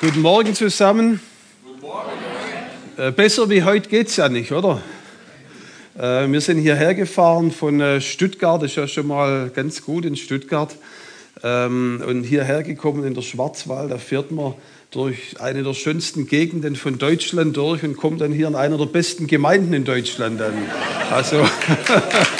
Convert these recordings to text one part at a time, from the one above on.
Guten Morgen zusammen. Äh, besser wie heute geht es ja nicht, oder? Äh, wir sind hierher gefahren von äh, Stuttgart, das ist ja schon mal ganz gut in Stuttgart. Ähm, und hierher gekommen in der Schwarzwald, da fährt man durch eine der schönsten Gegenden von Deutschland durch und kommt dann hier in einer der besten Gemeinden in Deutschland an. Also.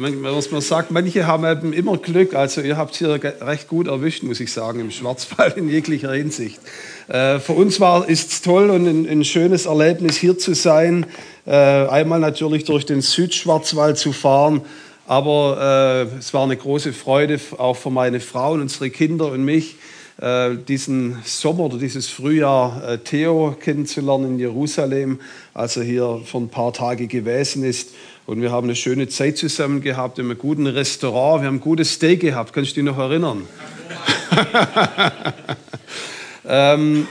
man sagt, manche haben eben immer Glück. Also ihr habt hier recht gut erwischt, muss ich sagen, im Schwarzwald in jeglicher Hinsicht. Äh, für uns war es toll und ein, ein, schönes Erlebnis hier zu sein. Äh, einmal natürlich durch den Südschwarzwald zu fahren, aber äh, es war eine große Freude auch für meine Frau und unsere Kinder und mich äh, diesen Sommer oder dieses Frühjahr Theo kennenzulernen in Jerusalem, als er hier für ein paar Tage gewesen ist. Und wir haben eine schöne Zeit zusammen gehabt in einem guten Restaurant. Wir haben ein gutes Steak gehabt. Kannst du dich noch erinnern? ähm,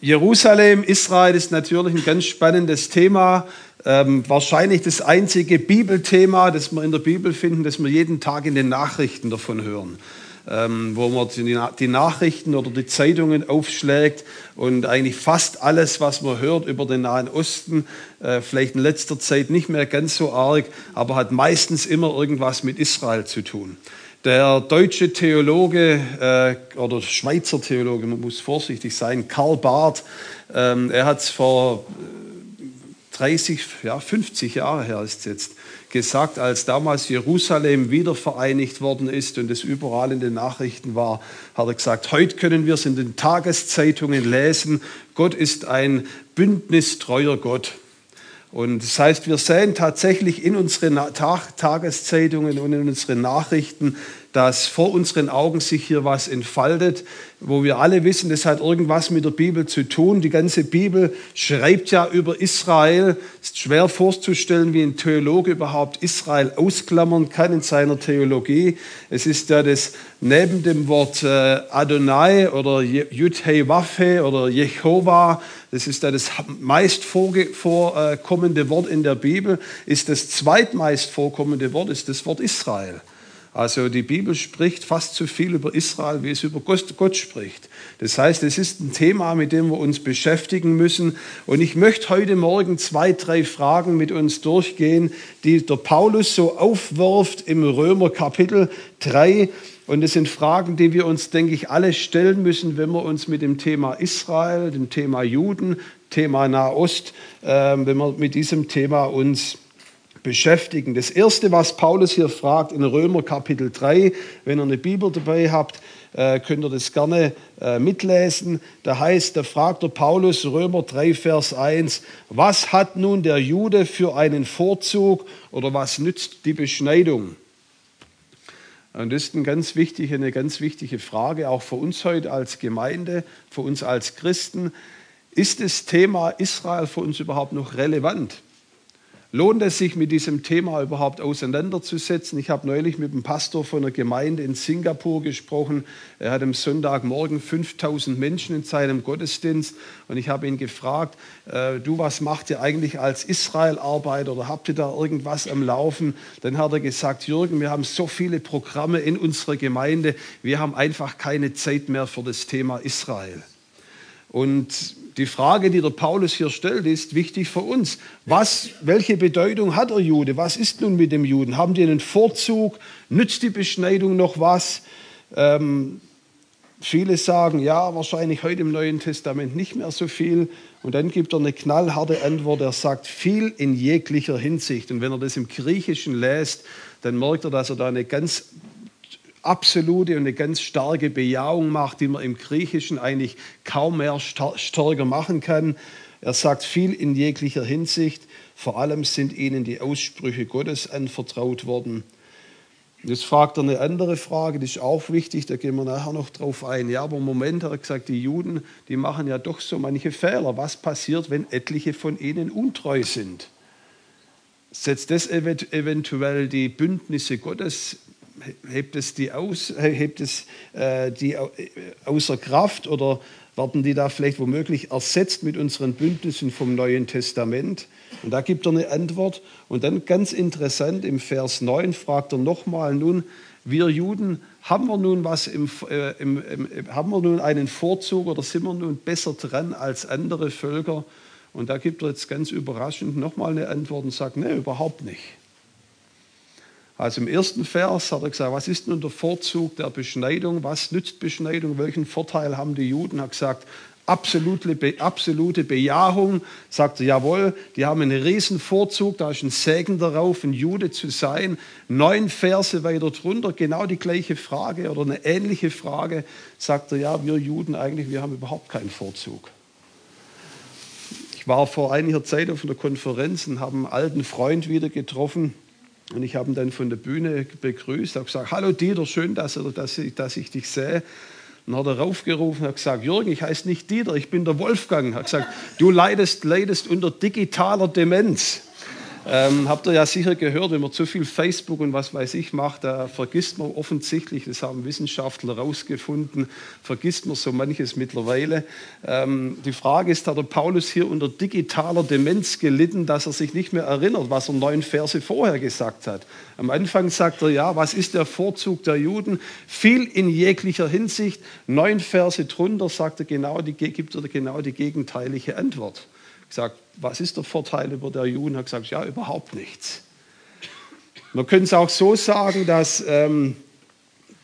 Jerusalem, Israel ist natürlich ein ganz spannendes Thema. Ähm, wahrscheinlich das einzige Bibelthema, das wir in der Bibel finden, das wir jeden Tag in den Nachrichten davon hören ähm, wo man die Nachrichten oder die Zeitungen aufschlägt und eigentlich fast alles, was man hört über den Nahen Osten, äh, vielleicht in letzter Zeit nicht mehr ganz so arg, aber hat meistens immer irgendwas mit Israel zu tun. Der deutsche Theologe äh, oder Schweizer Theologe, man muss vorsichtig sein, Karl Barth, ähm, er hat es vor 30, ja 50 Jahre her ist es jetzt, gesagt, als damals Jerusalem wiedervereinigt worden ist und es überall in den Nachrichten war, hat er gesagt, heute können wir es in den Tageszeitungen lesen, Gott ist ein bündnistreuer Gott. Und das heißt, wir sehen tatsächlich in unseren Tageszeitungen und in unseren Nachrichten, dass vor unseren Augen sich hier was entfaltet, wo wir alle wissen, das hat irgendwas mit der Bibel zu tun. Die ganze Bibel schreibt ja über Israel. Es ist schwer vorzustellen, wie ein Theologe überhaupt Israel ausklammern kann in seiner Theologie. Es ist ja das neben dem Wort äh, Adonai oder Yud-Heh Waffe oder Jehova, das ist ja das meist vorkommende Wort in der Bibel, ist das zweitmeist vorkommende Wort, ist das Wort Israel. Also die Bibel spricht fast so viel über Israel, wie es über Gott spricht. Das heißt, es ist ein Thema, mit dem wir uns beschäftigen müssen. Und ich möchte heute Morgen zwei, drei Fragen mit uns durchgehen, die der Paulus so aufwirft im Römer Kapitel 3. Und es sind Fragen, die wir uns, denke ich, alle stellen müssen, wenn wir uns mit dem Thema Israel, dem Thema Juden, Thema Nahost, äh, wenn wir mit diesem Thema uns beschäftigen. Das Erste, was Paulus hier fragt in Römer Kapitel 3, wenn ihr eine Bibel dabei habt, äh, könnt ihr das gerne äh, mitlesen. Da heißt, da fragt der Paulus Römer 3, Vers 1, was hat nun der Jude für einen Vorzug oder was nützt die Beschneidung? Und das ist eine ganz wichtige, eine ganz wichtige Frage, auch für uns heute als Gemeinde, für uns als Christen. Ist das Thema Israel für uns überhaupt noch relevant? Lohnt es sich, mit diesem Thema überhaupt auseinanderzusetzen? Ich habe neulich mit dem Pastor von einer Gemeinde in Singapur gesprochen. Er hat am Sonntagmorgen 5000 Menschen in seinem Gottesdienst und ich habe ihn gefragt, äh, du, was macht ihr eigentlich als Israel-Arbeiter oder habt ihr da irgendwas am Laufen? Dann hat er gesagt, Jürgen, wir haben so viele Programme in unserer Gemeinde, wir haben einfach keine Zeit mehr für das Thema Israel. Und die Frage, die der Paulus hier stellt, ist wichtig für uns. Was, welche Bedeutung hat der Jude? Was ist nun mit dem Juden? Haben die einen Vorzug? Nützt die Beschneidung noch was? Ähm, viele sagen, ja, wahrscheinlich heute im Neuen Testament nicht mehr so viel. Und dann gibt er eine knallharte Antwort. Er sagt, viel in jeglicher Hinsicht. Und wenn er das im Griechischen lässt, dann merkt er, dass er da eine ganz absolute und eine ganz starke Bejahung macht, die man im Griechischen eigentlich kaum mehr stärker machen kann. Er sagt viel in jeglicher Hinsicht. Vor allem sind ihnen die Aussprüche Gottes anvertraut worden. Jetzt fragt er eine andere Frage, die ist auch wichtig, da gehen wir nachher noch drauf ein. Ja, aber im Moment hat er gesagt, die Juden, die machen ja doch so manche Fehler. Was passiert, wenn etliche von ihnen untreu sind? Setzt das eventuell die Bündnisse Gottes hebt es die, aus, hebt es, äh, die äh, außer Kraft oder werden die da vielleicht womöglich ersetzt mit unseren Bündnissen vom Neuen Testament? Und da gibt er eine Antwort. Und dann ganz interessant, im Vers 9 fragt er nochmal, nun, wir Juden, haben wir nun was im, äh, im, im, haben wir nun einen Vorzug oder sind wir nun besser dran als andere Völker? Und da gibt er jetzt ganz überraschend nochmal eine Antwort und sagt, nee, überhaupt nicht. Also im ersten Vers hat er gesagt, was ist nun der Vorzug der Beschneidung? Was nützt Beschneidung? Welchen Vorteil haben die Juden? Er hat gesagt, absolute, absolute Bejahung. Sagt er, jawohl, die haben einen riesen Vorzug, da ist ein Segen darauf, ein Jude zu sein. Neun Verse weiter drunter, genau die gleiche Frage oder eine ähnliche Frage. Sagt er, ja, wir Juden eigentlich, wir haben überhaupt keinen Vorzug. Ich war vor einiger Zeit auf einer Konferenz und habe einen alten Freund wieder getroffen. Und ich habe ihn dann von der Bühne begrüßt, habe gesagt, hallo Dieter, schön, dass, dass, ich, dass ich dich sehe. Und hat er raufgerufen und gesagt, Jürgen, ich heiße nicht Dieter, ich bin der Wolfgang. Er hat gesagt, du leidest, leidest unter digitaler Demenz. Ähm, habt ihr ja sicher gehört, wenn man zu viel Facebook und was weiß ich macht, da vergisst man offensichtlich, das haben Wissenschaftler herausgefunden, vergisst man so manches mittlerweile. Ähm, die Frage ist, hat der Paulus hier unter digitaler Demenz gelitten, dass er sich nicht mehr erinnert, was er neun Verse vorher gesagt hat? Am Anfang sagt er, ja, was ist der Vorzug der Juden? Viel in jeglicher Hinsicht. Neun Verse drunter sagt er genau die, gibt er genau die gegenteilige Antwort gesagt, was ist der Vorteil über der Juden? Er hat gesagt, ja, überhaupt nichts. Man könnte es auch so sagen, dass ähm,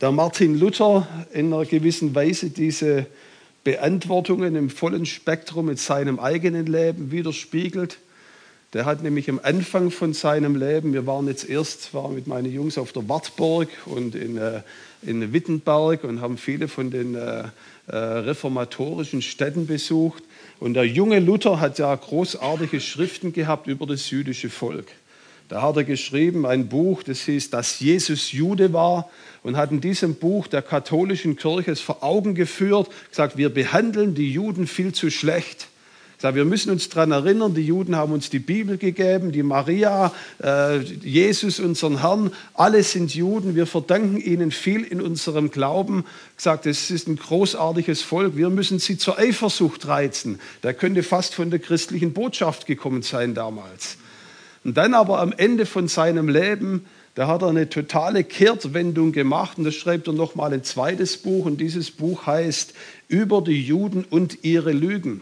der Martin Luther in einer gewissen Weise diese Beantwortungen im vollen Spektrum mit seinem eigenen Leben widerspiegelt. Der hat nämlich am Anfang von seinem Leben, wir waren jetzt erst, waren mit meinen Jungs auf der Wartburg und in, äh, in Wittenberg und haben viele von den äh, äh, reformatorischen Städten besucht. Und der junge Luther hat ja großartige Schriften gehabt über das jüdische Volk. Da hat er geschrieben ein Buch, das hieß, dass Jesus Jude war und hat in diesem Buch der katholischen Kirche es vor Augen geführt, gesagt, wir behandeln die Juden viel zu schlecht. Sage, wir müssen uns daran erinnern, die Juden haben uns die Bibel gegeben, die Maria, äh, Jesus, unseren Herrn, alle sind Juden. Wir verdanken ihnen viel in unserem Glauben. Gesagt, es ist ein großartiges Volk. Wir müssen sie zur Eifersucht reizen. Der könnte fast von der christlichen Botschaft gekommen sein damals. Und dann aber am Ende von seinem Leben, da hat er eine totale Kehrtwendung gemacht und das schreibt er nochmal ein zweites Buch und dieses Buch heißt Über die Juden und ihre Lügen.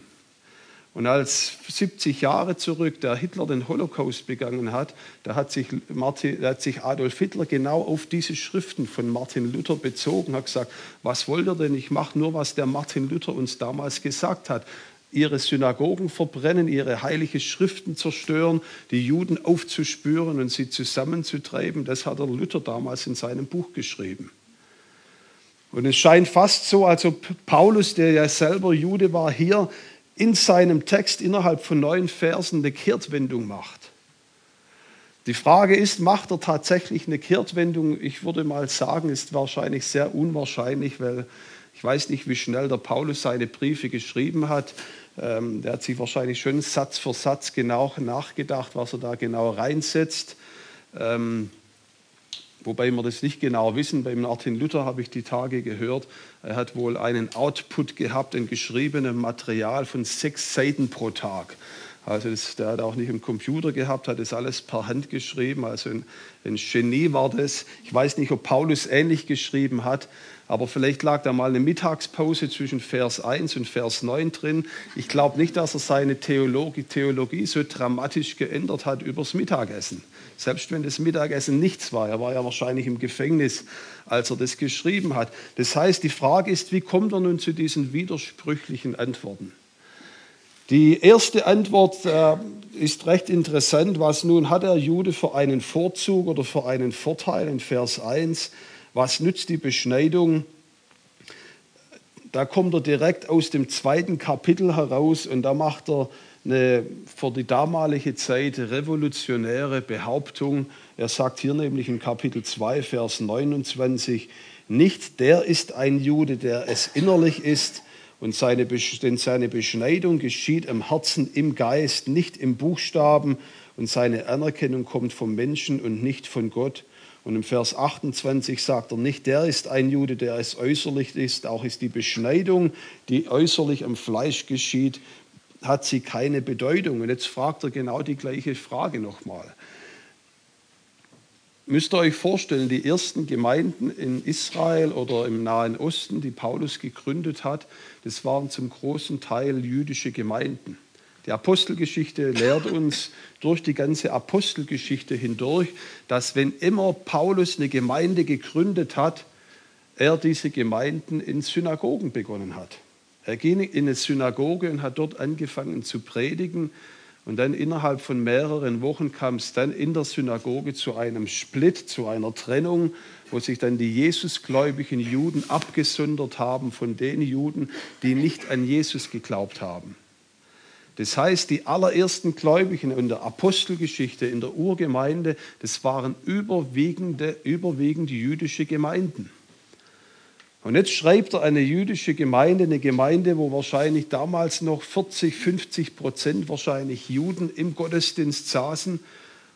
Und als 70 Jahre zurück der Hitler den Holocaust begangen hat, da hat sich, Martin, da hat sich Adolf Hitler genau auf diese Schriften von Martin Luther bezogen, hat gesagt, was wollt ihr denn? Ich mache nur, was der Martin Luther uns damals gesagt hat. Ihre Synagogen verbrennen, ihre heilige Schriften zerstören, die Juden aufzuspüren und sie zusammenzutreiben. Das hat der Luther damals in seinem Buch geschrieben. Und es scheint fast so, als ob Paulus, der ja selber Jude war, hier in seinem Text innerhalb von neun Versen eine Kehrtwendung macht. Die Frage ist, macht er tatsächlich eine Kehrtwendung? Ich würde mal sagen, ist wahrscheinlich sehr unwahrscheinlich, weil ich weiß nicht, wie schnell der Paulus seine Briefe geschrieben hat. Ähm, der hat sich wahrscheinlich schon Satz für Satz genau nachgedacht, was er da genau reinsetzt. Ähm, wobei wir das nicht genau wissen. Beim Martin Luther habe ich die Tage gehört, er hat wohl einen Output gehabt in geschriebenem Material von sechs Seiten pro Tag. Also das, der hat auch nicht im Computer gehabt, hat das alles per Hand geschrieben. Also ein, ein Genie war das. Ich weiß nicht, ob Paulus ähnlich geschrieben hat, aber vielleicht lag da mal eine Mittagspause zwischen Vers 1 und Vers 9 drin. Ich glaube nicht, dass er seine Theologie, Theologie so dramatisch geändert hat übers Mittagessen. Selbst wenn das Mittagessen nichts war. Er war ja wahrscheinlich im Gefängnis, als er das geschrieben hat. Das heißt, die Frage ist, wie kommt er nun zu diesen widersprüchlichen Antworten? Die erste Antwort äh, ist recht interessant. Was nun hat der Jude für einen Vorzug oder für einen Vorteil in Vers 1? Was nützt die Beschneidung? Da kommt er direkt aus dem zweiten Kapitel heraus und da macht er eine für die damalige Zeit revolutionäre Behauptung. Er sagt hier nämlich in Kapitel 2, Vers 29, nicht der ist ein Jude, der es innerlich ist, und seine, denn seine Beschneidung geschieht im Herzen, im Geist, nicht im Buchstaben, und seine Anerkennung kommt vom Menschen und nicht von Gott. Und im Vers 28 sagt er nicht, der ist ein Jude, der es äußerlich ist, auch ist die Beschneidung, die äußerlich am Fleisch geschieht, hat sie keine Bedeutung. Und jetzt fragt er genau die gleiche Frage nochmal. Müsst ihr euch vorstellen, die ersten Gemeinden in Israel oder im Nahen Osten, die Paulus gegründet hat, das waren zum großen Teil jüdische Gemeinden. Die Apostelgeschichte lehrt uns durch die ganze Apostelgeschichte hindurch, dass wenn immer Paulus eine Gemeinde gegründet hat, er diese Gemeinden in Synagogen begonnen hat. Er ging in eine Synagoge und hat dort angefangen zu predigen. Und dann innerhalb von mehreren Wochen kam es dann in der Synagoge zu einem Split, zu einer Trennung, wo sich dann die Jesusgläubigen Juden abgesondert haben von den Juden, die nicht an Jesus geglaubt haben. Das heißt, die allerersten Gläubigen in der Apostelgeschichte, in der Urgemeinde, das waren überwiegende, überwiegend jüdische Gemeinden. Und jetzt schreibt er eine jüdische Gemeinde, eine Gemeinde, wo wahrscheinlich damals noch 40, 50 Prozent wahrscheinlich Juden im Gottesdienst saßen.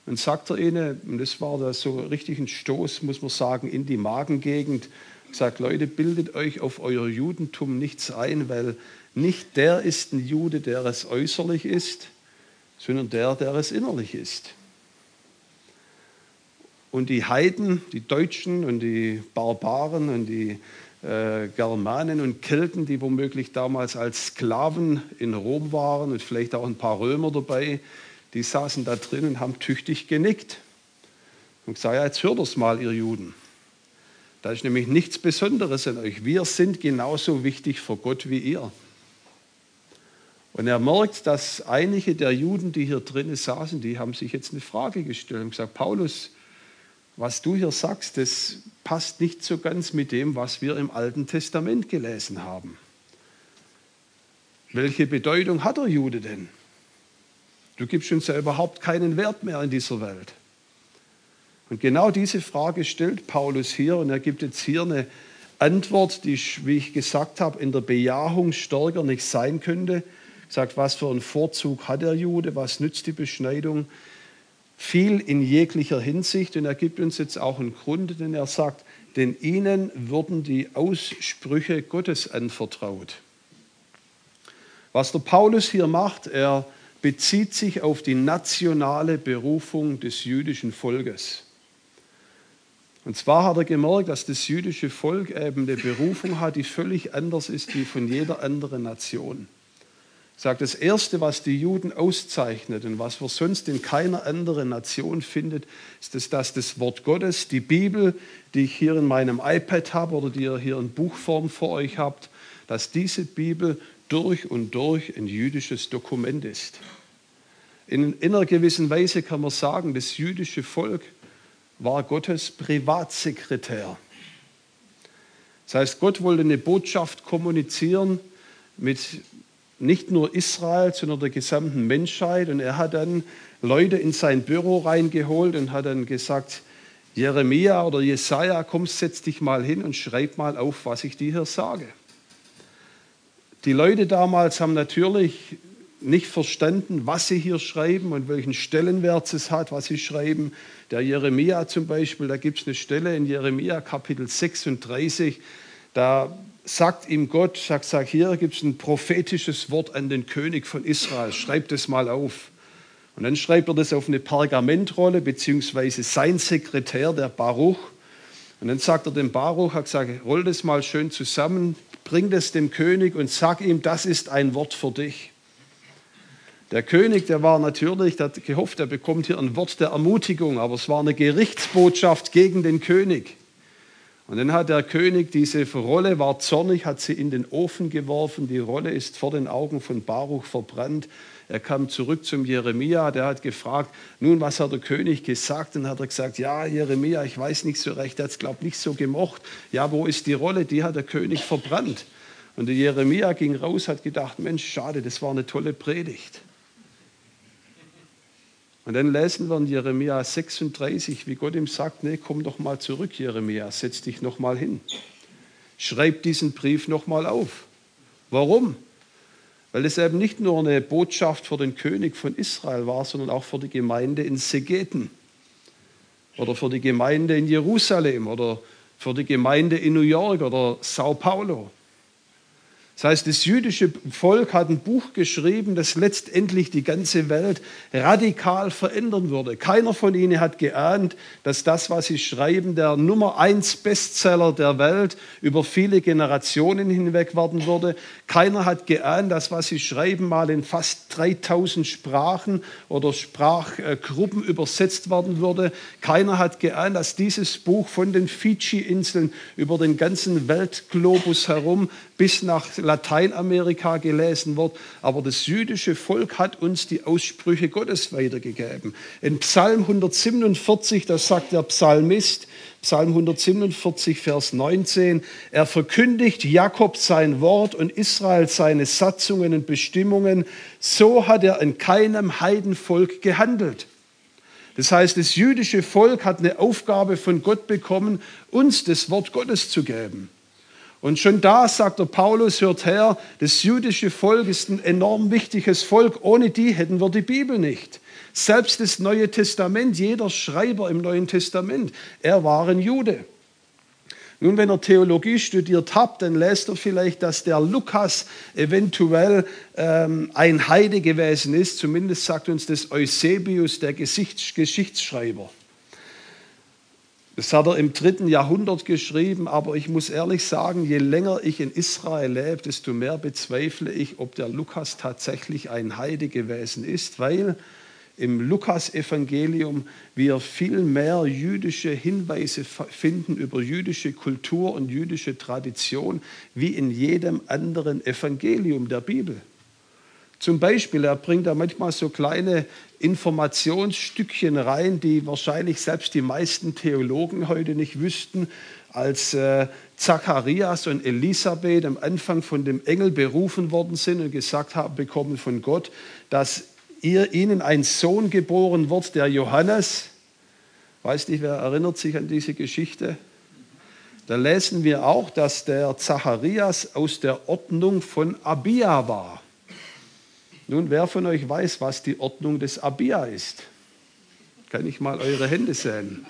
Und sagt er ihnen, und das war da so richtig ein Stoß, muss man sagen, in die Magengegend, sagt, Leute, bildet euch auf euer Judentum nichts ein, weil nicht der ist ein Jude, der es äußerlich ist, sondern der, der es innerlich ist. Und die Heiden, die Deutschen und die Barbaren und die äh, Germanen und Kelten, die womöglich damals als Sklaven in Rom waren und vielleicht auch ein paar Römer dabei, die saßen da drin und haben tüchtig genickt und gesagt, ja, jetzt hört es mal, ihr Juden. Da ist nämlich nichts Besonderes an euch. Wir sind genauso wichtig vor Gott wie ihr. Und er merkt, dass einige der Juden, die hier drinnen saßen, die haben sich jetzt eine Frage gestellt und gesagt, Paulus, was du hier sagst, das passt nicht so ganz mit dem, was wir im Alten Testament gelesen haben. Welche Bedeutung hat der Jude denn? Du gibst uns ja überhaupt keinen Wert mehr in dieser Welt. Und genau diese Frage stellt Paulus hier und er gibt jetzt hier eine Antwort, die, wie ich gesagt habe, in der Bejahung stärker nicht sein könnte. Sagt, was für einen Vorzug hat der Jude, was nützt die Beschneidung? Viel in jeglicher Hinsicht und er gibt uns jetzt auch einen Grund, denn er sagt, denn ihnen wurden die Aussprüche Gottes anvertraut. Was der Paulus hier macht, er bezieht sich auf die nationale Berufung des jüdischen Volkes. Und zwar hat er gemerkt, dass das jüdische Volk eben eine Berufung hat, die völlig anders ist wie von jeder anderen Nation. Sagt, das Erste, was die Juden auszeichnet und was wir sonst in keiner anderen Nation findet, ist, das, dass das Wort Gottes, die Bibel, die ich hier in meinem iPad habe oder die ihr hier in Buchform vor euch habt, dass diese Bibel durch und durch ein jüdisches Dokument ist. In, in einer gewissen Weise kann man sagen, das jüdische Volk war Gottes Privatsekretär. Das heißt, Gott wollte eine Botschaft kommunizieren mit nicht nur Israel, sondern der gesamten Menschheit. Und er hat dann Leute in sein Büro reingeholt und hat dann gesagt, Jeremia oder Jesaja, komm, setz dich mal hin und schreib mal auf, was ich dir hier sage. Die Leute damals haben natürlich nicht verstanden, was sie hier schreiben und welchen Stellenwert es hat, was sie schreiben. Der Jeremia zum Beispiel, da gibt es eine Stelle in Jeremia Kapitel 36, da sagt ihm Gott, sagt, sag hier gibt es ein prophetisches Wort an den König von Israel, schreib das mal auf. Und dann schreibt er das auf eine Pergamentrolle, beziehungsweise sein Sekretär, der Baruch. Und dann sagt er dem Baruch, hat gesagt, roll das mal schön zusammen, bring das dem König und sag ihm, das ist ein Wort für dich. Der König, der war natürlich, der hat gehofft, er bekommt hier ein Wort der Ermutigung, aber es war eine Gerichtsbotschaft gegen den König. Und dann hat der König diese Rolle, war zornig, hat sie in den Ofen geworfen. Die Rolle ist vor den Augen von Baruch verbrannt. Er kam zurück zum Jeremia, der hat gefragt, nun, was hat der König gesagt? Und hat er gesagt, ja, Jeremia, ich weiß nicht so recht, er hat es, glaube ich, nicht so gemocht. Ja, wo ist die Rolle? Die hat der König verbrannt. Und der Jeremia ging raus, hat gedacht, Mensch, schade, das war eine tolle Predigt. Und dann lesen wir in Jeremia 36, wie Gott ihm sagt, nee, komm doch mal zurück, Jeremia, setz dich noch mal hin. Schreib diesen Brief noch mal auf. Warum? Weil es eben nicht nur eine Botschaft für den König von Israel war, sondern auch für die Gemeinde in Segeten. oder für die Gemeinde in Jerusalem oder für die Gemeinde in New York oder Sao Paulo. Das heißt, das jüdische Volk hat ein Buch geschrieben, das letztendlich die ganze Welt radikal verändern würde. Keiner von ihnen hat geahnt, dass das, was sie schreiben, der Nummer eins Bestseller der Welt über viele Generationen hinweg werden würde. Keiner hat geahnt, dass was sie schreiben mal in fast 3000 Sprachen oder Sprachgruppen übersetzt werden würde. Keiner hat geahnt, dass dieses Buch von den Fidschi-Inseln über den ganzen Weltglobus herum bis nach Lateinamerika gelesen wird. Aber das jüdische Volk hat uns die Aussprüche Gottes weitergegeben. In Psalm 147, das sagt der Psalmist, Psalm 147, Vers 19, er verkündigt Jakob sein Wort und Israel seine Satzungen und Bestimmungen. So hat er in keinem Heidenvolk gehandelt. Das heißt, das jüdische Volk hat eine Aufgabe von Gott bekommen, uns das Wort Gottes zu geben. Und schon da sagt der Paulus, hört her, das jüdische Volk ist ein enorm wichtiges Volk. Ohne die hätten wir die Bibel nicht. Selbst das Neue Testament, jeder Schreiber im Neuen Testament, er war ein Jude. Nun, wenn ihr Theologie studiert habt, dann lest ihr vielleicht, dass der Lukas eventuell ähm, ein Heide gewesen ist. Zumindest sagt uns das Eusebius, der Geschichtsschreiber. Das hat er im dritten Jahrhundert geschrieben, aber ich muss ehrlich sagen, je länger ich in Israel lebe, desto mehr bezweifle ich, ob der Lukas tatsächlich ein Heide gewesen ist, weil im Lukas-Evangelium wir viel mehr jüdische Hinweise finden über jüdische Kultur und jüdische Tradition wie in jedem anderen Evangelium der Bibel. Zum Beispiel, er bringt da manchmal so kleine Informationsstückchen rein, die wahrscheinlich selbst die meisten Theologen heute nicht wüssten, als äh, Zacharias und Elisabeth am Anfang von dem Engel berufen worden sind und gesagt haben bekommen von Gott, dass ihr, ihnen ein Sohn geboren wird, der Johannes. Weiß nicht, wer erinnert sich an diese Geschichte? Da lesen wir auch, dass der Zacharias aus der Ordnung von Abia war. Nun, wer von euch weiß, was die Ordnung des Abia ist? Kann ich mal eure Hände sehen?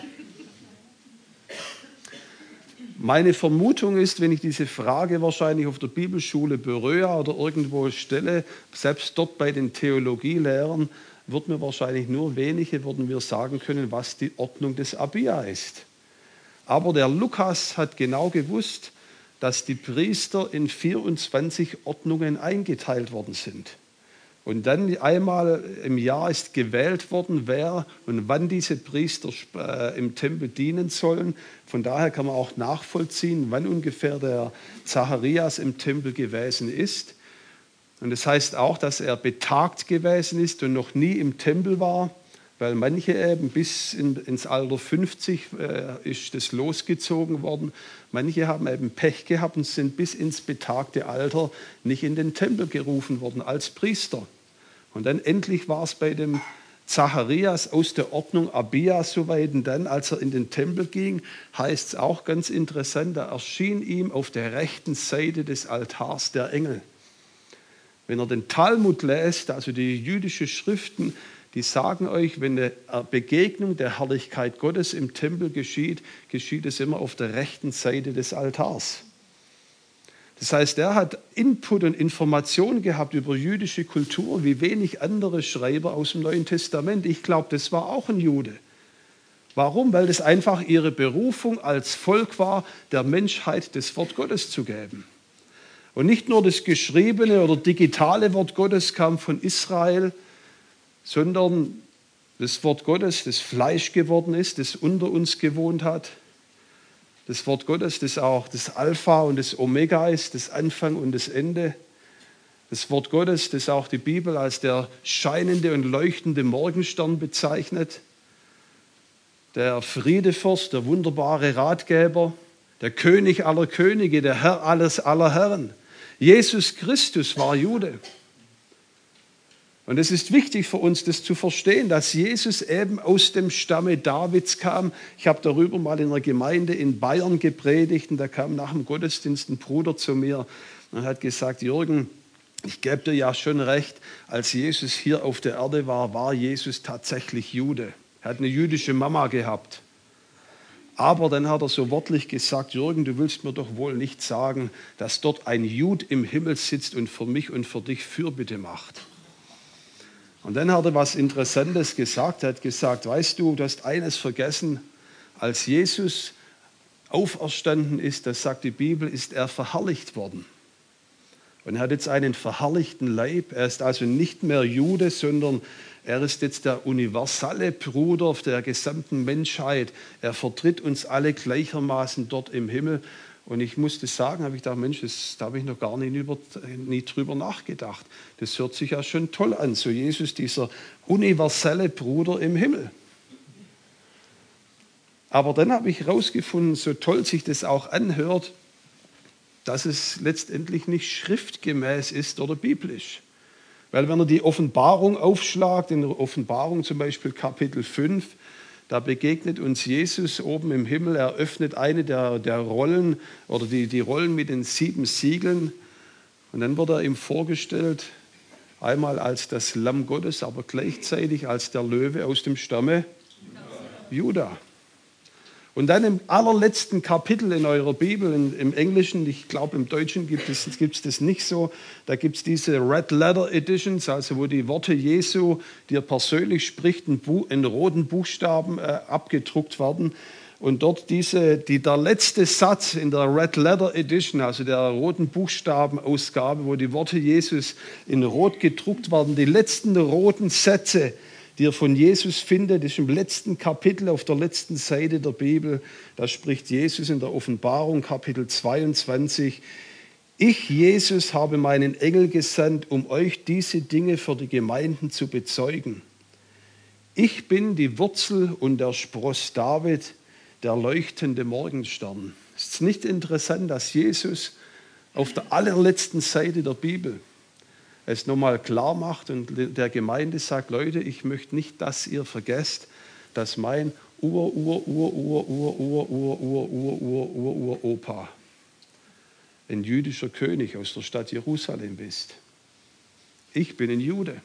Meine Vermutung ist, wenn ich diese Frage wahrscheinlich auf der Bibelschule Beröa oder irgendwo stelle, selbst dort bei den Theologielehrern, wird mir wahrscheinlich nur wenige würden wir sagen können, was die Ordnung des Abia ist. Aber der Lukas hat genau gewusst, dass die Priester in 24 Ordnungen eingeteilt worden sind. Und dann einmal im Jahr ist gewählt worden, wer und wann diese Priester äh, im Tempel dienen sollen. Von daher kann man auch nachvollziehen, wann ungefähr der Zacharias im Tempel gewesen ist. Und das heißt auch, dass er betagt gewesen ist und noch nie im Tempel war, weil manche eben bis in, ins Alter 50 äh, ist das losgezogen worden. Manche haben eben Pech gehabt und sind bis ins betagte Alter nicht in den Tempel gerufen worden als Priester. Und dann endlich war es bei dem Zacharias aus der Ordnung Abia soweit. Und dann, als er in den Tempel ging, heißt es auch ganz interessant, da erschien ihm auf der rechten Seite des Altars der Engel. Wenn er den Talmud lässt, also die jüdischen Schriften, die sagen euch, wenn eine Begegnung der Herrlichkeit Gottes im Tempel geschieht, geschieht es immer auf der rechten Seite des Altars. Das heißt, er hat Input und Information gehabt über jüdische Kultur wie wenig andere Schreiber aus dem Neuen Testament. Ich glaube, das war auch ein Jude. Warum? Weil das einfach ihre Berufung als Volk war, der Menschheit das Wort Gottes zu geben. Und nicht nur das geschriebene oder digitale Wort Gottes kam von Israel, sondern das Wort Gottes, das Fleisch geworden ist, das unter uns gewohnt hat, das Wort Gottes, das auch das Alpha und das Omega ist, das Anfang und das Ende. Das Wort Gottes, das auch die Bibel als der scheinende und leuchtende Morgenstern bezeichnet. Der Friedefürst, der wunderbare Ratgeber, der König aller Könige, der Herr alles aller Herren. Jesus Christus war Jude. Und es ist wichtig für uns, das zu verstehen, dass Jesus eben aus dem Stamme Davids kam. Ich habe darüber mal in einer Gemeinde in Bayern gepredigt und da kam nach dem Gottesdienst ein Bruder zu mir und hat gesagt, Jürgen, ich gebe dir ja schon recht, als Jesus hier auf der Erde war, war Jesus tatsächlich Jude. Er hat eine jüdische Mama gehabt. Aber dann hat er so wortlich gesagt, Jürgen, du willst mir doch wohl nicht sagen, dass dort ein Jud im Himmel sitzt und für mich und für dich Fürbitte macht. Und dann hat er was Interessantes gesagt. Er hat gesagt, weißt du, du hast eines vergessen, als Jesus auferstanden ist, das sagt die Bibel, ist er verherrlicht worden. Und er hat jetzt einen verherrlichten Leib. Er ist also nicht mehr Jude, sondern er ist jetzt der universelle Bruder der gesamten Menschheit. Er vertritt uns alle gleichermaßen dort im Himmel. Und ich musste sagen, habe ich gedacht, Mensch, das, da habe ich noch gar nicht, über, nie drüber nachgedacht. Das hört sich ja schon toll an, so Jesus, dieser universelle Bruder im Himmel. Aber dann habe ich herausgefunden, so toll sich das auch anhört, dass es letztendlich nicht schriftgemäß ist oder biblisch. Weil wenn er die Offenbarung aufschlagt, in der Offenbarung zum Beispiel Kapitel 5, da begegnet uns Jesus oben im Himmel, er öffnet eine der, der Rollen oder die, die Rollen mit den sieben Siegeln. Und dann wird er ihm vorgestellt, einmal als das Lamm Gottes, aber gleichzeitig als der Löwe aus dem Stamme Judah. Und dann im allerletzten Kapitel in eurer Bibel, in, im Englischen, ich glaube im Deutschen gibt es, gibt es das nicht so, da gibt es diese Red Letter Editions, also wo die Worte Jesu, die er persönlich spricht, in, in roten Buchstaben äh, abgedruckt werden. Und dort diese, die, der letzte Satz in der Red Letter Edition, also der roten Buchstabenausgabe, wo die Worte Jesus in rot gedruckt werden, die letzten roten Sätze, die ihr von Jesus findet, ist im letzten Kapitel auf der letzten Seite der Bibel. Da spricht Jesus in der Offenbarung Kapitel 22. Ich, Jesus, habe meinen Engel gesandt, um euch diese Dinge für die Gemeinden zu bezeugen. Ich bin die Wurzel und der Spross David, der leuchtende Morgenstern. Ist es nicht interessant, dass Jesus auf der allerletzten Seite der Bibel es nochmal klar macht und der Gemeinde sagt, Leute, ich möchte nicht, dass ihr vergesst, dass mein Ur, Ur, Ur, Ur, Ur, Ur, Ur, Ur, Ur, Ur, Ur, Ur, Opa ein jüdischer König aus der Stadt Jerusalem bist. Ich bin ein Jude.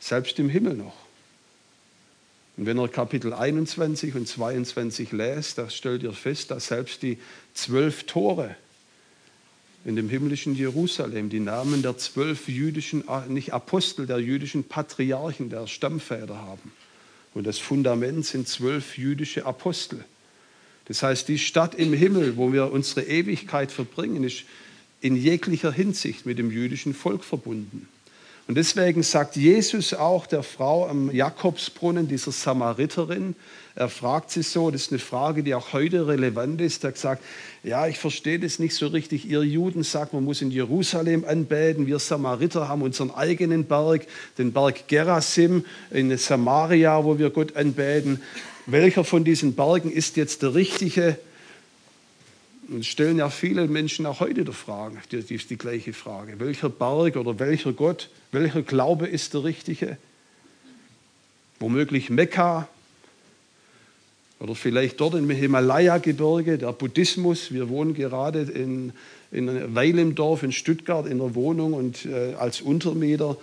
Selbst im Himmel noch. Und wenn ihr Kapitel 21 und 22 lest, da stellt ihr fest, dass selbst die zwölf Tore in dem himmlischen Jerusalem die Namen der zwölf jüdischen, ah, nicht Apostel, der jüdischen Patriarchen, der Stammväter haben. Und das Fundament sind zwölf jüdische Apostel. Das heißt, die Stadt im Himmel, wo wir unsere Ewigkeit verbringen, ist in jeglicher Hinsicht mit dem jüdischen Volk verbunden. Und deswegen sagt Jesus auch der Frau am Jakobsbrunnen, dieser Samariterin, er fragt sie so, das ist eine Frage, die auch heute relevant ist. Er gesagt, ja, ich verstehe das nicht so richtig. Ihr Juden sagt, man muss in Jerusalem anbeten. Wir Samariter haben unseren eigenen Berg, den Berg Gerasim in Samaria, wo wir Gott anbeten. Welcher von diesen Bergen ist jetzt der richtige? Und stellen ja viele Menschen auch heute die Frage, die, die, die gleiche Frage. Welcher Berg oder welcher Gott, welcher Glaube ist der richtige? Womöglich Mekka, oder vielleicht dort im Himalaya-Gebirge, der Buddhismus. Wir wohnen gerade in, in Weil im Dorf in Stuttgart in der Wohnung und äh, als Untermieter.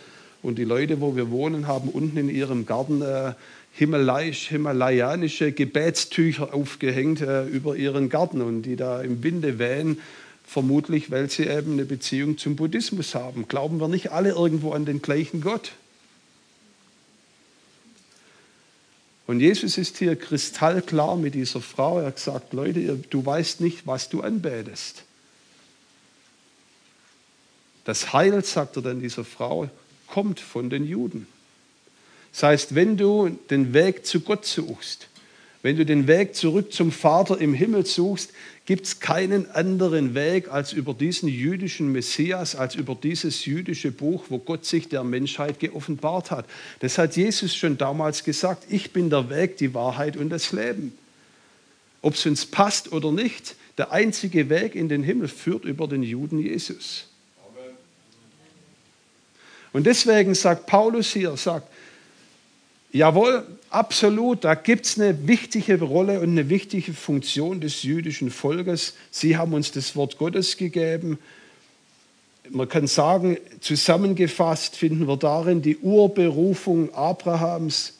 Und die Leute, wo wir wohnen, haben unten in ihrem Garten äh, Himalayisch, himalayanische Gebetstücher aufgehängt äh, über ihren Garten und die da im Winde wehen, vermutlich weil sie eben eine Beziehung zum Buddhismus haben. Glauben wir nicht alle irgendwo an den gleichen Gott? Und Jesus ist hier kristallklar mit dieser Frau. Er hat gesagt, Leute, du weißt nicht, was du anbetest. Das Heil, sagt er dann dieser Frau, kommt von den Juden. Das heißt, wenn du den Weg zu Gott suchst, wenn du den Weg zurück zum Vater im Himmel suchst, gibt es keinen anderen Weg als über diesen jüdischen Messias, als über dieses jüdische Buch, wo Gott sich der Menschheit geoffenbart hat. Das hat Jesus schon damals gesagt, ich bin der Weg, die Wahrheit und das Leben. Ob es uns passt oder nicht, der einzige Weg in den Himmel führt über den Juden Jesus. Und deswegen sagt Paulus hier, sagt, Jawohl, absolut, da gibt es eine wichtige Rolle und eine wichtige Funktion des jüdischen Volkes. Sie haben uns das Wort Gottes gegeben. Man kann sagen, zusammengefasst finden wir darin die Urberufung Abrahams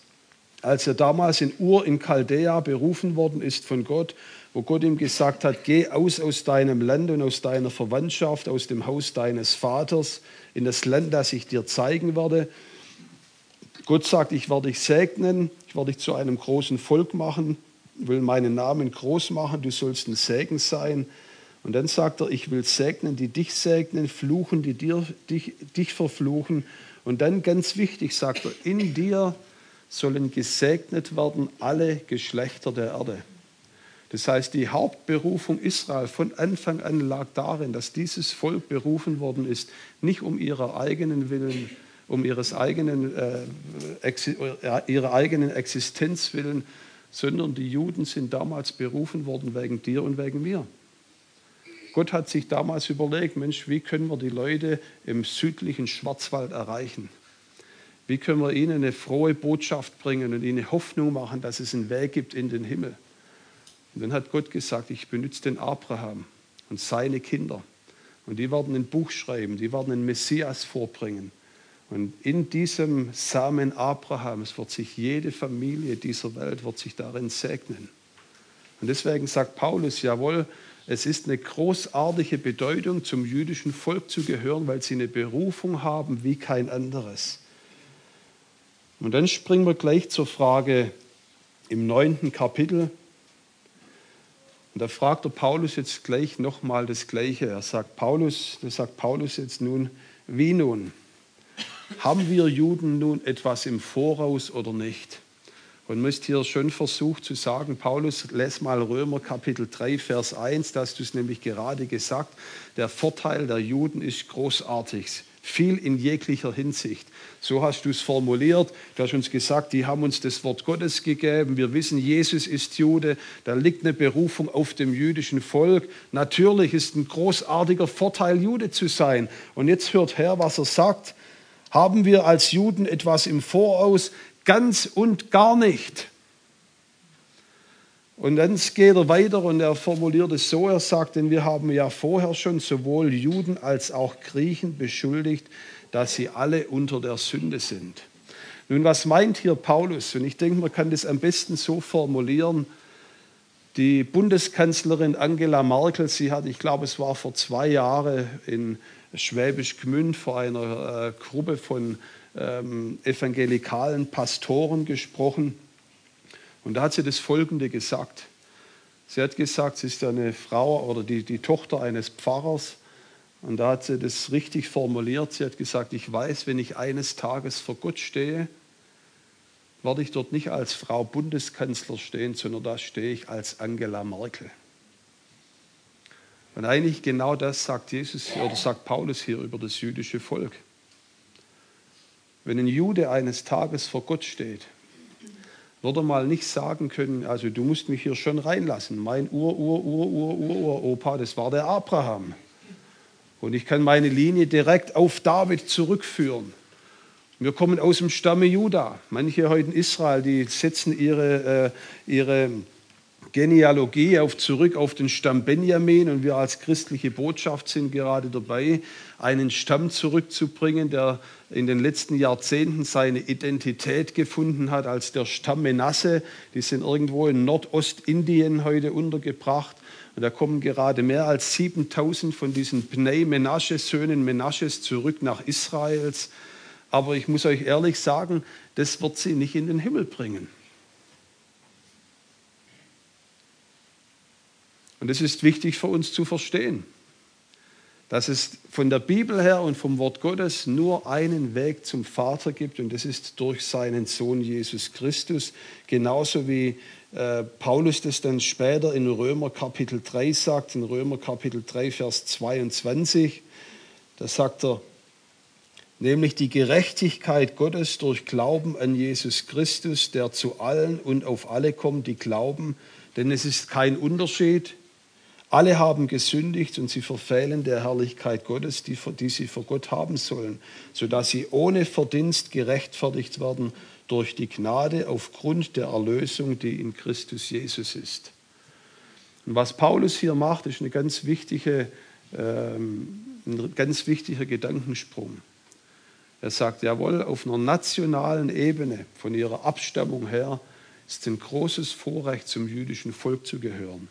als er damals in Ur in Chaldea berufen worden ist von Gott, wo Gott ihm gesagt hat, geh aus aus deinem Land und aus deiner Verwandtschaft, aus dem Haus deines Vaters, in das Land, das ich dir zeigen werde. Gott sagt, ich werde dich segnen, ich werde dich zu einem großen Volk machen, will meinen Namen groß machen, du sollst ein Segen sein. Und dann sagt er, ich will segnen, die dich segnen, fluchen, die dir, dich, dich verfluchen. Und dann ganz wichtig sagt er, in dir sollen gesegnet werden alle Geschlechter der Erde. Das heißt, die Hauptberufung Israel von Anfang an lag darin, dass dieses Volk berufen worden ist, nicht um ihrer eigenen Willen, um ihres eigenen, äh, ihrer eigenen Existenz willen, sondern die Juden sind damals berufen worden wegen dir und wegen mir. Gott hat sich damals überlegt, Mensch, wie können wir die Leute im südlichen Schwarzwald erreichen? Wie können wir ihnen eine frohe Botschaft bringen und ihnen Hoffnung machen, dass es einen Weg gibt in den Himmel? Und dann hat Gott gesagt, ich benutze den Abraham und seine Kinder. Und die werden ein Buch schreiben, die werden einen Messias vorbringen. Und in diesem Samen Abrahams wird sich jede Familie dieser Welt wird sich darin segnen. Und deswegen sagt Paulus, jawohl, es ist eine großartige Bedeutung, zum jüdischen Volk zu gehören, weil sie eine Berufung haben wie kein anderes. Und dann springen wir gleich zur Frage im neunten Kapitel. Und da fragt der Paulus jetzt gleich nochmal das Gleiche. Er sagt Paulus, das sagt Paulus jetzt nun, wie nun? Haben wir Juden nun etwas im Voraus oder nicht? Und müsst hier schon versucht zu sagen, Paulus, les mal Römer Kapitel 3, Vers 1, da hast du es nämlich gerade gesagt, der Vorteil der Juden ist großartig viel in jeglicher Hinsicht. So hast du es formuliert. Du hast uns gesagt, die haben uns das Wort Gottes gegeben. Wir wissen, Jesus ist Jude. Da liegt eine Berufung auf dem jüdischen Volk. Natürlich ist ein großartiger Vorteil, Jude zu sein. Und jetzt hört her, was er sagt. Haben wir als Juden etwas im Voraus? Ganz und gar nicht. Und dann geht er weiter und er formuliert es so, er sagt, denn wir haben ja vorher schon sowohl Juden als auch Griechen beschuldigt, dass sie alle unter der Sünde sind. Nun, was meint hier Paulus? Und ich denke, man kann das am besten so formulieren. Die Bundeskanzlerin Angela Merkel, sie hat, ich glaube, es war vor zwei Jahren in Schwäbisch Gmünd vor einer äh, Gruppe von ähm, evangelikalen Pastoren gesprochen. Und da hat sie das Folgende gesagt. Sie hat gesagt, sie ist eine Frau oder die, die Tochter eines Pfarrers. Und da hat sie das richtig formuliert. Sie hat gesagt, ich weiß, wenn ich eines Tages vor Gott stehe, werde ich dort nicht als Frau Bundeskanzler stehen, sondern da stehe ich als Angela Merkel. Und eigentlich genau das sagt Jesus oder sagt Paulus hier über das jüdische Volk. Wenn ein Jude eines Tages vor Gott steht, würde mal nicht sagen können, also du musst mich hier schon reinlassen. Mein Ur, Ur, Ur, Ur, Ur, Ur, Opa, das war der Abraham. Und ich kann meine Linie direkt auf David zurückführen. Wir kommen aus dem Stamme Juda. Manche heute in Israel, die setzen ihre, äh, ihre Genealogie auf, zurück auf den Stamm Benjamin und wir als christliche Botschaft sind gerade dabei, einen Stamm zurückzubringen, der in den letzten Jahrzehnten seine Identität gefunden hat als der Stamm Menasse. Die sind irgendwo in Nordostindien heute untergebracht. Und da kommen gerade mehr als 7000 von diesen Pnei Menasche, Söhnen Menasches, zurück nach Israels. Aber ich muss euch ehrlich sagen, das wird sie nicht in den Himmel bringen. Und das ist wichtig für uns zu verstehen, dass es von der Bibel her und vom Wort Gottes nur einen Weg zum Vater gibt und das ist durch seinen Sohn Jesus Christus, genauso wie äh, Paulus das dann später in Römer Kapitel 3 sagt, in Römer Kapitel 3, Vers 22, da sagt er, nämlich die Gerechtigkeit Gottes durch Glauben an Jesus Christus, der zu allen und auf alle kommt, die glauben, denn es ist kein Unterschied, alle haben gesündigt und sie verfehlen der Herrlichkeit Gottes, die, die sie vor Gott haben sollen, sodass sie ohne Verdienst gerechtfertigt werden durch die Gnade aufgrund der Erlösung, die in Christus Jesus ist. Und was Paulus hier macht, ist eine ganz wichtige, ähm, ein ganz wichtiger Gedankensprung. Er sagt, jawohl, auf einer nationalen Ebene, von ihrer Abstammung her, ist ein großes Vorrecht, zum jüdischen Volk zu gehören.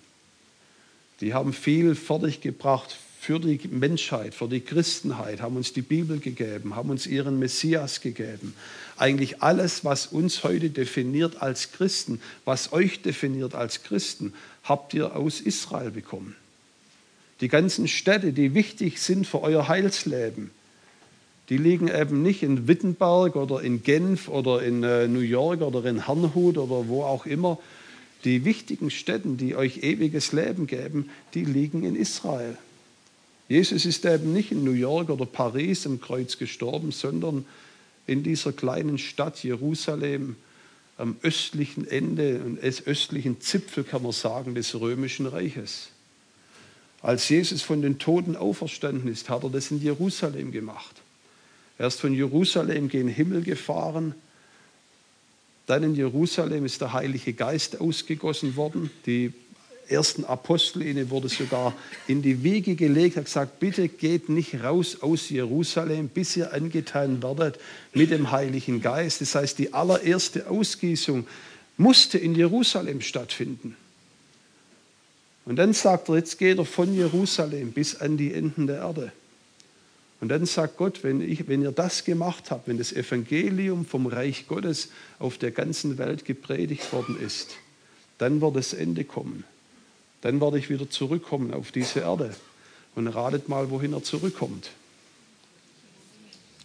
Die haben viel fertiggebracht für die Menschheit, für die Christenheit, haben uns die Bibel gegeben, haben uns ihren Messias gegeben. Eigentlich alles, was uns heute definiert als Christen, was euch definiert als Christen, habt ihr aus Israel bekommen. Die ganzen Städte, die wichtig sind für euer Heilsleben, die liegen eben nicht in Wittenberg oder in Genf oder in äh, New York oder in Herrnhut oder wo auch immer. Die wichtigen Städte, die euch ewiges Leben geben, die liegen in Israel. Jesus ist eben nicht in New York oder Paris am Kreuz gestorben, sondern in dieser kleinen Stadt Jerusalem am östlichen Ende und östlichen Zipfel, kann man sagen, des römischen Reiches. Als Jesus von den Toten auferstanden ist, hat er das in Jerusalem gemacht. Er ist von Jerusalem gen Himmel gefahren. Dann in Jerusalem ist der Heilige Geist ausgegossen worden. Die ersten Apostel, ihnen wurde sogar in die Wiege gelegt, hat gesagt, bitte geht nicht raus aus Jerusalem, bis ihr angetan werdet mit dem Heiligen Geist. Das heißt, die allererste Ausgießung musste in Jerusalem stattfinden. Und dann sagt er, jetzt geht er von Jerusalem bis an die Enden der Erde. Und dann sagt Gott, wenn, ich, wenn ihr das gemacht habt, wenn das Evangelium vom Reich Gottes auf der ganzen Welt gepredigt worden ist, dann wird das Ende kommen. Dann werde ich wieder zurückkommen auf diese Erde. Und ratet mal, wohin er zurückkommt.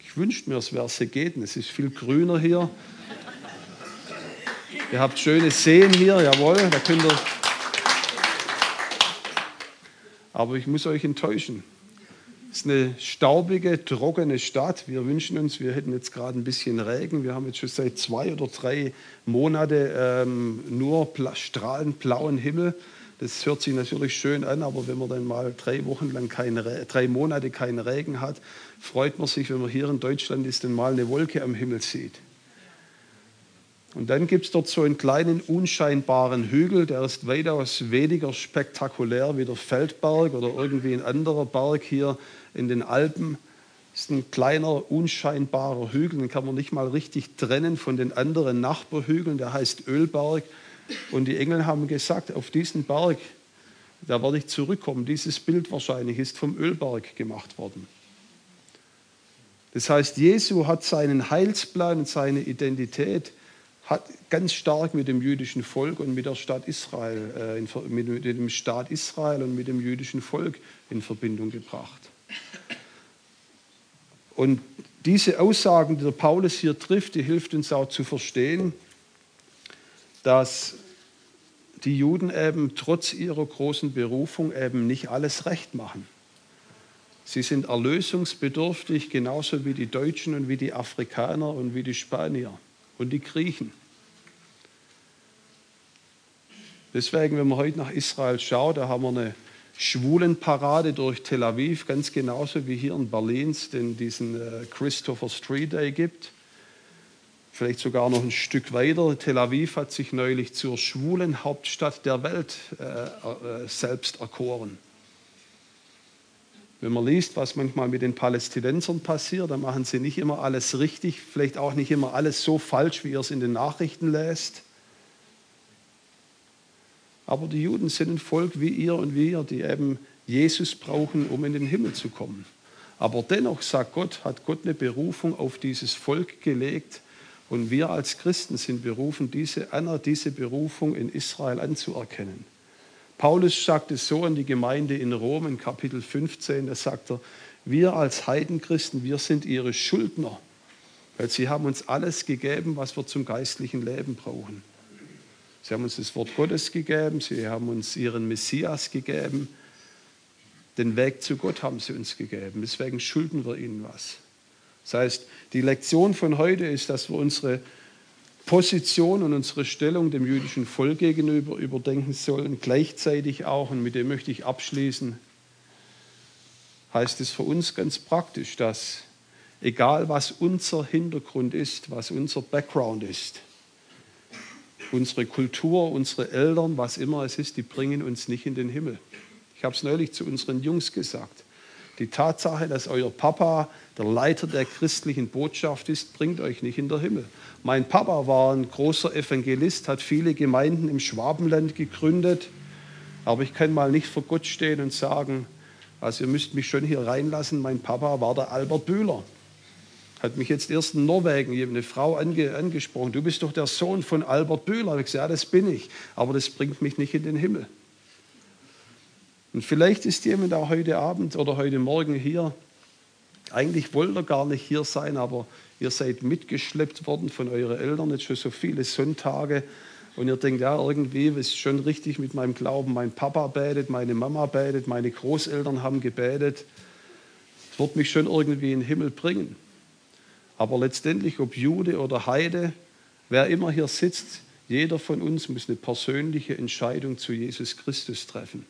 Ich wünschte mir, es wäre Segeten. Es ist viel grüner hier. Ihr habt schöne Seen hier, jawohl, da könnt ihr. Aber ich muss euch enttäuschen. Es ist eine staubige, trockene Stadt. Wir wünschen uns, wir hätten jetzt gerade ein bisschen Regen. Wir haben jetzt schon seit zwei oder drei Monaten ähm, nur strahlend blauen Himmel. Das hört sich natürlich schön an, aber wenn man dann mal drei Wochen lang keine, drei Monate keinen Regen hat, freut man sich, wenn man hier in Deutschland ist, dann mal eine Wolke am Himmel sieht. Und dann gibt es dort so einen kleinen unscheinbaren Hügel, der ist weitaus weniger spektakulär wie der Feldberg oder irgendwie ein anderer Berg hier in den Alpen. Das ist ein kleiner, unscheinbarer Hügel, den kann man nicht mal richtig trennen von den anderen Nachbarhügeln, der heißt Ölberg. Und die Engel haben gesagt, auf diesen Berg, da werde ich zurückkommen. Dieses Bild wahrscheinlich ist vom Ölberg gemacht worden. Das heißt, Jesu hat seinen Heilsplan und seine Identität hat ganz stark mit dem jüdischen Volk und mit der Stadt Israel, äh, mit, mit dem Staat Israel und mit dem jüdischen Volk in Verbindung gebracht. Und diese Aussagen, die der Paulus hier trifft, die hilft uns auch zu verstehen, dass die Juden eben trotz ihrer großen Berufung eben nicht alles recht machen. Sie sind erlösungsbedürftig, genauso wie die Deutschen und wie die Afrikaner und wie die Spanier und die Griechen. Deswegen, wenn man heute nach Israel schaut, da haben wir eine Schwulenparade durch Tel Aviv, ganz genauso wie hier in Berlin es diesen äh, Christopher Street Day gibt. Vielleicht sogar noch ein Stück weiter. Tel Aviv hat sich neulich zur schwulen Hauptstadt der Welt äh, äh, selbst erkoren. Wenn man liest, was manchmal mit den Palästinensern passiert, dann machen sie nicht immer alles richtig, vielleicht auch nicht immer alles so falsch, wie ihr es in den Nachrichten lässt. Aber die Juden sind ein Volk wie ihr und wir, die eben Jesus brauchen, um in den Himmel zu kommen. Aber dennoch sagt Gott, hat Gott eine Berufung auf dieses Volk gelegt. Und wir als Christen sind berufen, diese, diese Berufung in Israel anzuerkennen. Paulus sagt es so an die Gemeinde in Rom in Kapitel 15, da sagt er, wir als Heidenchristen, wir sind ihre Schuldner, weil sie haben uns alles gegeben, was wir zum geistlichen Leben brauchen. Sie haben uns das Wort Gottes gegeben, sie haben uns ihren Messias gegeben, den Weg zu Gott haben sie uns gegeben. Deswegen schulden wir ihnen was. Das heißt, die Lektion von heute ist, dass wir unsere Position und unsere Stellung dem jüdischen Volk gegenüber überdenken sollen. Gleichzeitig auch, und mit dem möchte ich abschließen, heißt es für uns ganz praktisch, dass egal was unser Hintergrund ist, was unser Background ist, unsere Kultur, unsere Eltern, was immer es ist, die bringen uns nicht in den Himmel. Ich habe es neulich zu unseren Jungs gesagt. Die Tatsache, dass euer Papa der Leiter der christlichen Botschaft ist, bringt euch nicht in den Himmel. Mein Papa war ein großer Evangelist, hat viele Gemeinden im Schwabenland gegründet. Aber ich kann mal nicht vor Gott stehen und sagen, also ihr müsst mich schon hier reinlassen, mein Papa war der Albert Bühler. Hat mich jetzt erst in Norwegen eine Frau ange, angesprochen, du bist doch der Sohn von Albert Bühler. Ich gesagt, ja, das bin ich, aber das bringt mich nicht in den Himmel. Und vielleicht ist jemand auch heute Abend oder heute Morgen hier, eigentlich wollt ihr gar nicht hier sein, aber ihr seid mitgeschleppt worden von euren Eltern jetzt schon so viele Sonntage und ihr denkt, ja, irgendwie ist schon richtig mit meinem Glauben. Mein Papa betet, meine Mama betet, meine Großeltern haben gebetet. Es wird mich schon irgendwie in den Himmel bringen. Aber letztendlich, ob Jude oder Heide, wer immer hier sitzt, jeder von uns muss eine persönliche Entscheidung zu Jesus Christus treffen.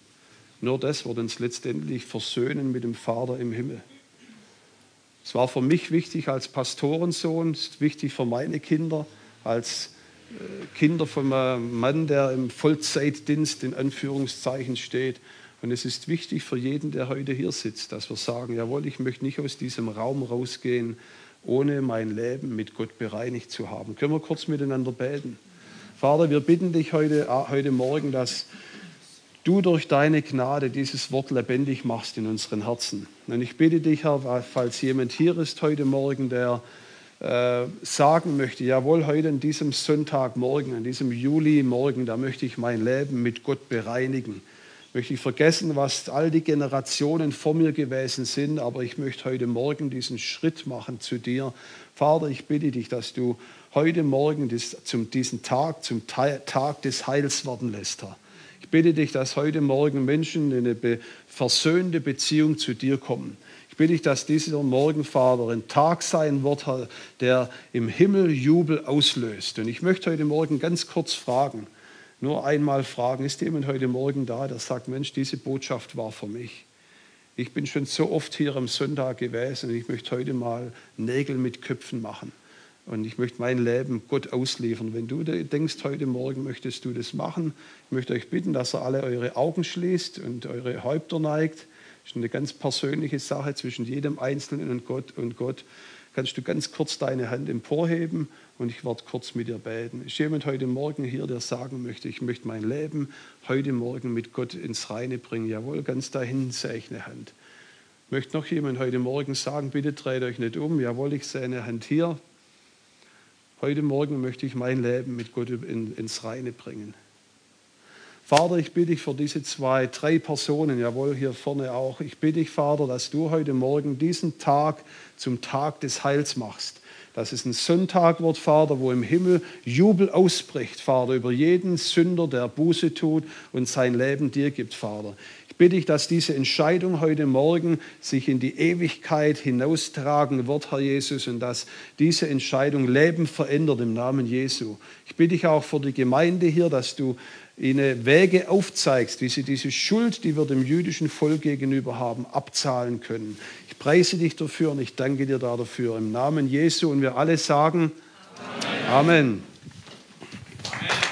Nur das wird uns letztendlich versöhnen mit dem Vater im Himmel. Es war für mich wichtig als Pastorensohn, es ist wichtig für meine Kinder, als äh, Kinder von einem Mann, der im Vollzeitdienst in Anführungszeichen steht. Und es ist wichtig für jeden, der heute hier sitzt, dass wir sagen, jawohl, ich möchte nicht aus diesem Raum rausgehen, ohne mein Leben mit Gott bereinigt zu haben. Können wir kurz miteinander beten? Vater, wir bitten dich heute, äh, heute Morgen, dass du durch deine Gnade dieses Wort lebendig machst in unseren Herzen. Und ich bitte dich, Herr, falls jemand hier ist heute Morgen, der äh, sagen möchte, jawohl, heute an diesem Sonntagmorgen, an diesem Julimorgen, da möchte ich mein Leben mit Gott bereinigen. Möchte ich vergessen, was all die Generationen vor mir gewesen sind, aber ich möchte heute Morgen diesen Schritt machen zu dir. Vater, ich bitte dich, dass du heute Morgen das, zum, diesen Tag zum Tag des Heils werden lässt, Herr. Ich bitte dich, dass heute Morgen Menschen in eine versöhnte Beziehung zu dir kommen ich bitte dich, dass dieser Morgen, Vater, ein Tag sein wird, der im Himmel Jubel auslöst. Und ich möchte heute Morgen ganz kurz fragen, nur einmal fragen, ist jemand heute Morgen da, der sagt, Mensch, diese Botschaft war für mich. Ich bin schon so oft hier am Sonntag gewesen und ich möchte heute mal Nägel mit Köpfen machen. Und ich möchte mein Leben Gott ausliefern. Wenn du denkst, heute Morgen möchtest du das machen, ich möchte euch bitten, dass ihr alle eure Augen schließt und eure Häupter neigt. Das ist eine ganz persönliche Sache zwischen jedem Einzelnen und Gott. Und Gott kannst du ganz kurz deine Hand emporheben und ich werde kurz mit dir beten. Ist jemand heute Morgen hier, der sagen möchte, ich möchte mein Leben heute Morgen mit Gott ins Reine bringen? Jawohl, ganz dahin sehe ich eine Hand. Möchte noch jemand heute Morgen sagen, bitte dreht euch nicht um. Jawohl, ich sehe eine Hand hier. Heute Morgen möchte ich mein Leben mit Gott ins Reine bringen. Vater, ich bitte dich für diese zwei, drei Personen, jawohl, hier vorne auch. Ich bitte dich, Vater, dass du heute Morgen diesen Tag zum Tag des Heils machst. Dass es ein Sonntag wird, Vater, wo im Himmel Jubel ausbricht, Vater, über jeden Sünder, der Buße tut und sein Leben dir gibt, Vater. Ich bitte dich, dass diese Entscheidung heute Morgen sich in die Ewigkeit hinaustragen wird, Herr Jesus, und dass diese Entscheidung Leben verändert im Namen Jesu. Ich bitte dich auch für die Gemeinde hier, dass du ihnen Wege aufzeigst, wie sie diese Schuld, die wir dem jüdischen Volk gegenüber haben, abzahlen können. Ich preise dich dafür und ich danke dir dafür. Im Namen Jesu und wir alle sagen Amen. Amen.